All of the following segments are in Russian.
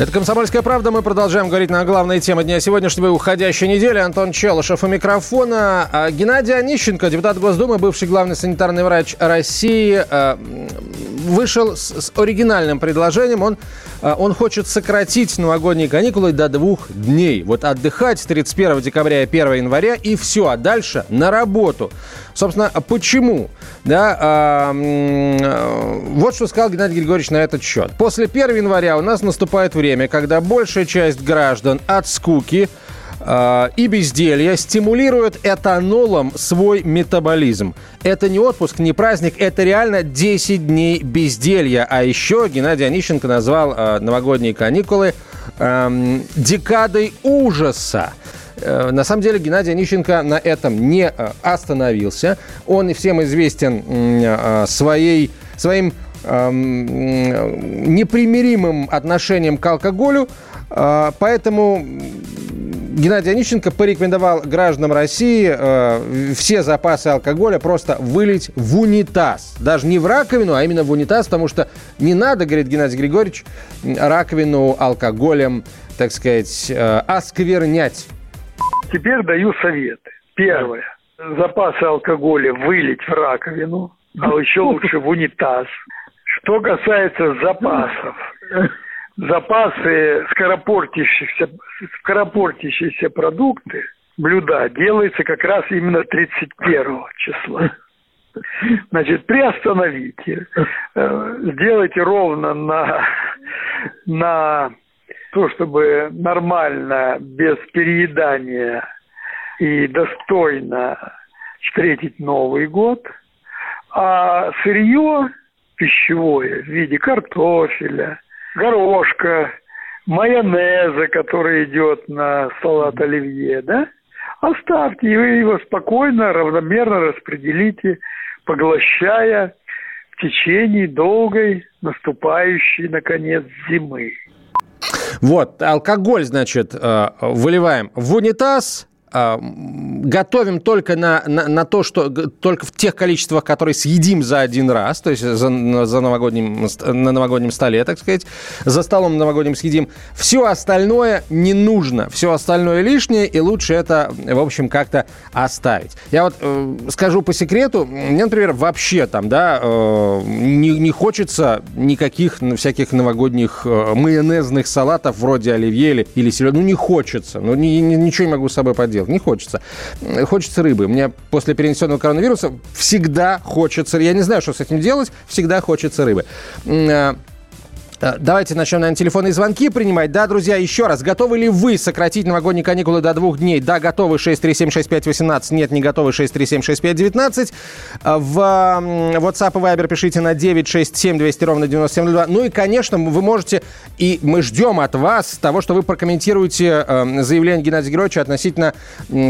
Это «Комсомольская правда». Мы продолжаем говорить на главные темы дня сегодняшнего и уходящей недели. Антон Челышев у микрофона. А Геннадий Онищенко, депутат Госдумы, бывший главный санитарный врач России, а, вышел с, с оригинальным предложением. Он, а, он хочет сократить новогодние каникулы до двух дней. Вот отдыхать с 31 декабря и 1 января и все. А дальше на работу. Собственно, почему? Да, а, м, вот что сказал Геннадий Григорьевич на этот счет. После 1 января у нас наступает время, когда большая часть граждан от скуки э, и безделья стимулирует этанолом свой метаболизм. Это не отпуск, не праздник, это реально 10 дней безделья. А еще Геннадий Онищенко назвал э, новогодние каникулы эм, декадой ужаса. Э, На самом деле Геннадий Онищенко на этом не э, остановился. Он и всем известен э, своей, своим эм, непримиримым отношением к алкоголю. Поэтому Геннадий Онищенко порекомендовал гражданам России э, все запасы алкоголя просто вылить в унитаз. Даже не в раковину, а именно в унитаз, потому что не надо, говорит Геннадий Григорьевич, раковину алкоголем, так сказать, э, осквернять. Теперь даю советы. Первое. Запасы алкоголя вылить в раковину, а еще лучше в унитаз. Что касается запасов. Запасы скоропортящихся, скоропортящиеся продукты, блюда, делается как раз именно 31 числа. Значит, приостановите, э, сделайте ровно на, на то, чтобы нормально, без переедания и достойно встретить Новый год, а сырье пищевое в виде картофеля, горошка, майонеза, который идет на салат оливье, да, оставьте, и вы его спокойно, равномерно распределите, поглощая в течение долгой наступающей, наконец, зимы. Вот, алкоголь, значит, э, выливаем в унитаз, готовим только на, на, на то, что только в тех количествах, которые съедим за один раз, то есть за, за новогодним, на новогоднем столе, так сказать, за столом новогодним съедим. Все остальное не нужно, все остальное лишнее, и лучше это, в общем, как-то оставить. Я вот э, скажу по секрету, мне, например, вообще там, да, э, не, не хочется никаких всяких новогодних э, майонезных салатов вроде оливье или, или селедки. Ну, не хочется. Ну, ни, ничего не могу с собой поделать. Не хочется. Хочется рыбы. Мне после перенесенного коронавируса всегда хочется... Я не знаю, что с этим делать. Всегда хочется рыбы. Давайте начнем, наверное, телефонные звонки принимать. Да, друзья, еще раз, готовы ли вы сократить новогодние каникулы до двух дней? Да, готовы 6376518, нет, не готовы 6376519. В WhatsApp и Viber пишите на 967 200 ровно 9702. Ну и, конечно, вы можете, и мы ждем от вас того, что вы прокомментируете заявление Геннадия Георгиевича относительно,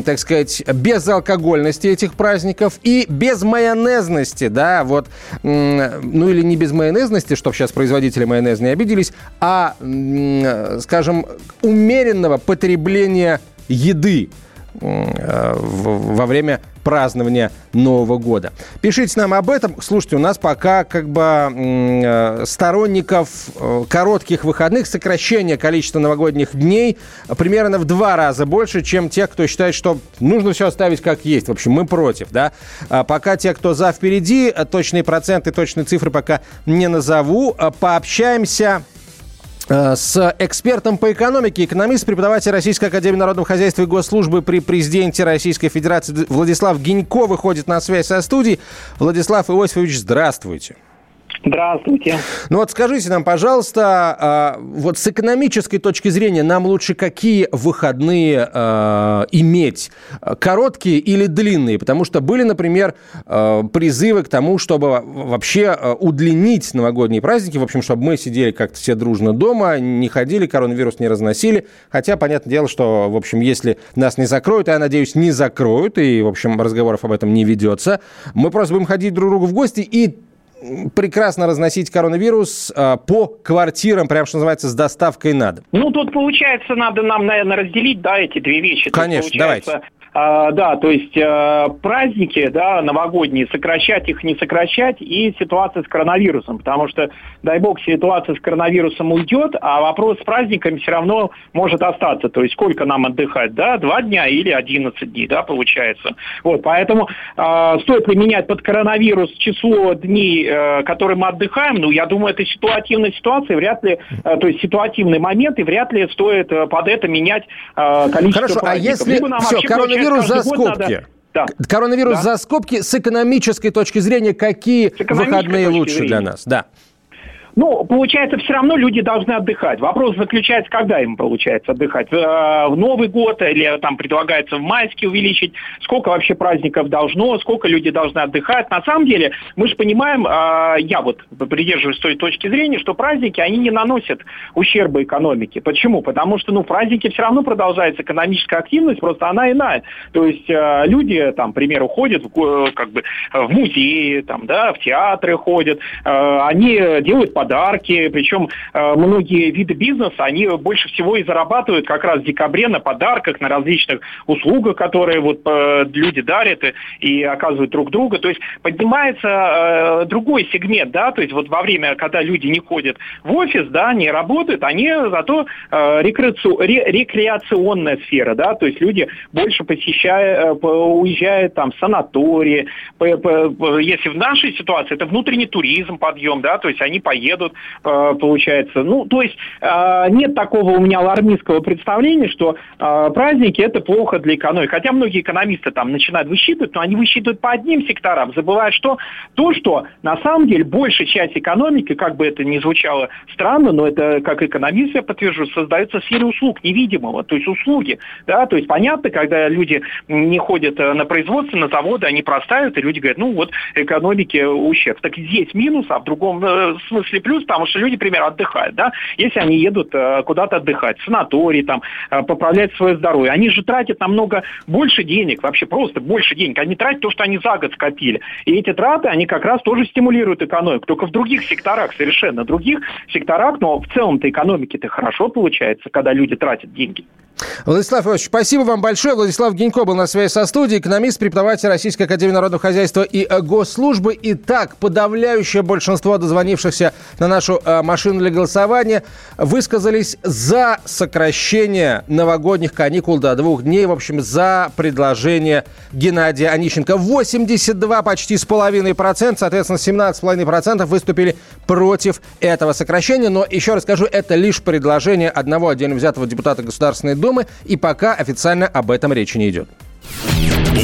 так сказать, безалкогольности этих праздников и без майонезности, да, вот, ну или не без майонезности, чтобы сейчас производители майонеза не обиделись, а, скажем, умеренного потребления еды во время празднования Нового года. Пишите нам об этом. Слушайте, у нас пока как бы сторонников коротких выходных, сокращения количества новогодних дней примерно в два раза больше, чем тех, кто считает, что нужно все оставить как есть. В общем, мы против, да. А пока те, кто за впереди, точные проценты, точные цифры пока не назову. Пообщаемся с экспертом по экономике, экономист, преподаватель Российской Академии Народного Хозяйства и Госслужбы при президенте Российской Федерации Владислав Гинько выходит на связь со студией. Владислав Иосифович, здравствуйте. Здравствуйте. Ну вот скажите нам, пожалуйста, а, вот с экономической точки зрения нам лучше какие выходные а, иметь? Короткие или длинные? Потому что были, например, а, призывы к тому, чтобы вообще удлинить новогодние праздники, в общем, чтобы мы сидели как-то все дружно дома, не ходили, коронавирус не разносили. Хотя, понятное дело, что, в общем, если нас не закроют, я надеюсь, не закроют, и, в общем, разговоров об этом не ведется, мы просто будем ходить друг к другу в гости и прекрасно разносить коронавирус э, по квартирам, прям что называется, с доставкой на дом? Ну, тут получается, надо нам, наверное, разделить, да, эти две вещи. Конечно, давайте. А, да, то есть э, праздники, да, новогодние, сокращать их, не сокращать, и ситуация с коронавирусом, потому что, дай бог, ситуация с коронавирусом уйдет, а вопрос с праздниками все равно может остаться, то есть сколько нам отдыхать, да, два дня или 11 дней, да, получается. Вот, поэтому э, стоит ли менять под коронавирус число дней, э, которые мы отдыхаем, ну, я думаю, это ситуативная ситуация, вряд ли, э, то есть ситуативный момент, и вряд ли стоит э, под это менять э, количество Хорошо, праздников. а если... Все, коронавирус коронавирус за скобки. Да. Коронавирус да. за скобки с экономической точки зрения, какие выходные лучше зрения. для нас? Да. Ну, получается, все равно люди должны отдыхать. Вопрос заключается, когда им получается отдыхать. Э, в Новый год или там предлагается в майске увеличить, сколько вообще праздников должно, сколько люди должны отдыхать. На самом деле, мы же понимаем, э, я вот придерживаюсь той точки зрения, что праздники, они не наносят ущерба экономике. Почему? Потому что, ну, праздники все равно продолжается экономическая активность, просто она иная. То есть э, люди, там, к примеру, ходят в, как бы в музеи, там, да, в театры ходят, они делают подарки, причем э, многие виды бизнеса, они больше всего и зарабатывают как раз в декабре на подарках, на различных услугах, которые вот э, люди дарят и, оказывают друг друга. То есть поднимается э, другой сегмент, да, то есть вот во время, когда люди не ходят в офис, да, не работают, они зато рекреаци... ре... рекреационная сфера, да, то есть люди больше посещают, уезжают там в санатории. Если в нашей ситуации это внутренний туризм, подъем, да, то есть они поедут едут, э, получается. Ну, то есть э, нет такого у меня алармистского представления, что э, праздники это плохо для экономики. Хотя многие экономисты там начинают высчитывать, но они высчитывают по одним секторам, забывая, что то, что на самом деле большая часть экономики, как бы это ни звучало странно, но это как экономист я подтвержу, создается в сфере услуг невидимого, то есть услуги. Да? То есть понятно, когда люди не ходят на производство, на заводы, они простают, и люди говорят, ну вот экономике ущерб. Так здесь минус, а в другом смысле плюс, потому что люди, например, отдыхают, да, если они едут э, куда-то отдыхать, в санаторий, там, э, поправлять свое здоровье, они же тратят намного больше денег, вообще просто больше денег, они тратят то, что они за год скопили. И эти траты, они как раз тоже стимулируют экономику, только в других секторах, совершенно других секторах, но в целом-то экономике-то хорошо получается, когда люди тратят деньги. Владислав Иванович, спасибо вам большое. Владислав Генько был на связи со студией, экономист, преподаватель Российской Академии Народного Хозяйства и Госслужбы. Итак, подавляющее большинство дозвонившихся на нашу э, машину для голосования высказались за сокращение новогодних каникул до двух дней. В общем, за предложение Геннадия Онищенко. 82 почти с половиной процент, соответственно, 17,5 процентов выступили против этого сокращения. Но еще раз скажу, это лишь предложение одного отдельно взятого депутата Государственной Думы, и пока официально об этом речи не идет.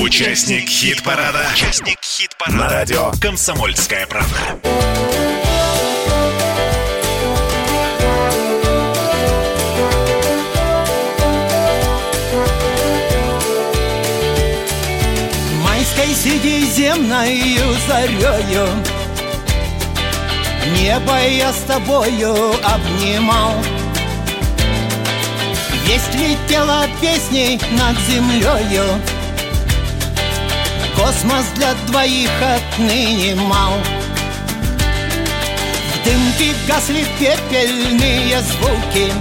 Участник хит-парада. Участник хит-парада. На радио «Комсомольская правда». Майской сидиземною зарею Небо я с тобою обнимал. Весть летела песней над землею Космос для двоих отныне мал. В дымке гасли пепельные звуки.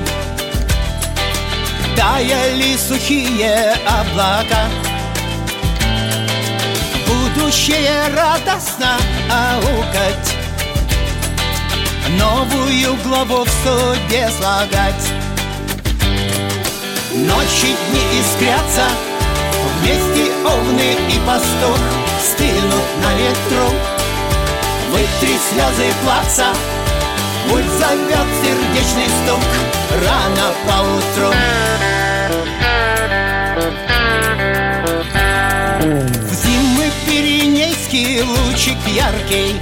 Таяли сухие облака Будущее радостно аукать. Новую главу в суде слагать. Ночи дни искрятся Вместе овны и пастух. Стынут на ветру Вытри слезы плаца. Пульс зовет сердечный стук Рано поутру. В пиренейский лучик яркий.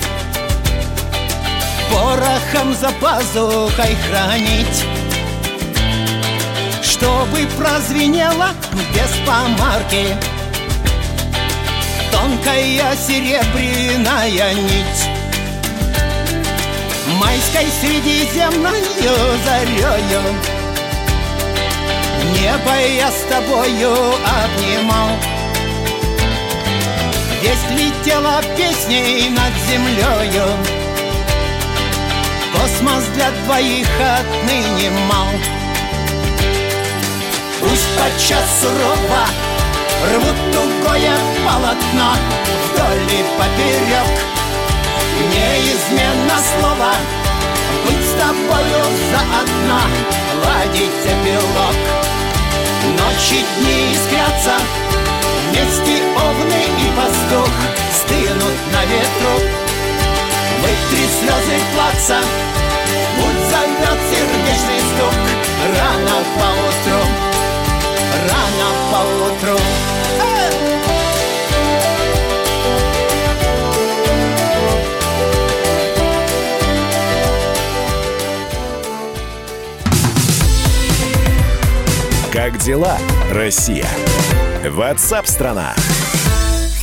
Порохом за пазухой хранить. Чтобы прозвенело без помарки. Тонкая серебряная нить. Майской средиземною зарею. Небо я с тобою обнимал Здесь летела песней над землею Космос для двоих отныне мал. Пусть подчас сурово Рвут тугое полотно Вдоль и поперек Неизменно слово Быть с тобою заодно Ладить эпилог Ночи, дни искрятся овны и пастух Стынут на ветру. Вытри слезы плаца Путь зовет сердечный стук. Рано поутру Рано поутру. Как дела, Россия? Ватсап-страна! страна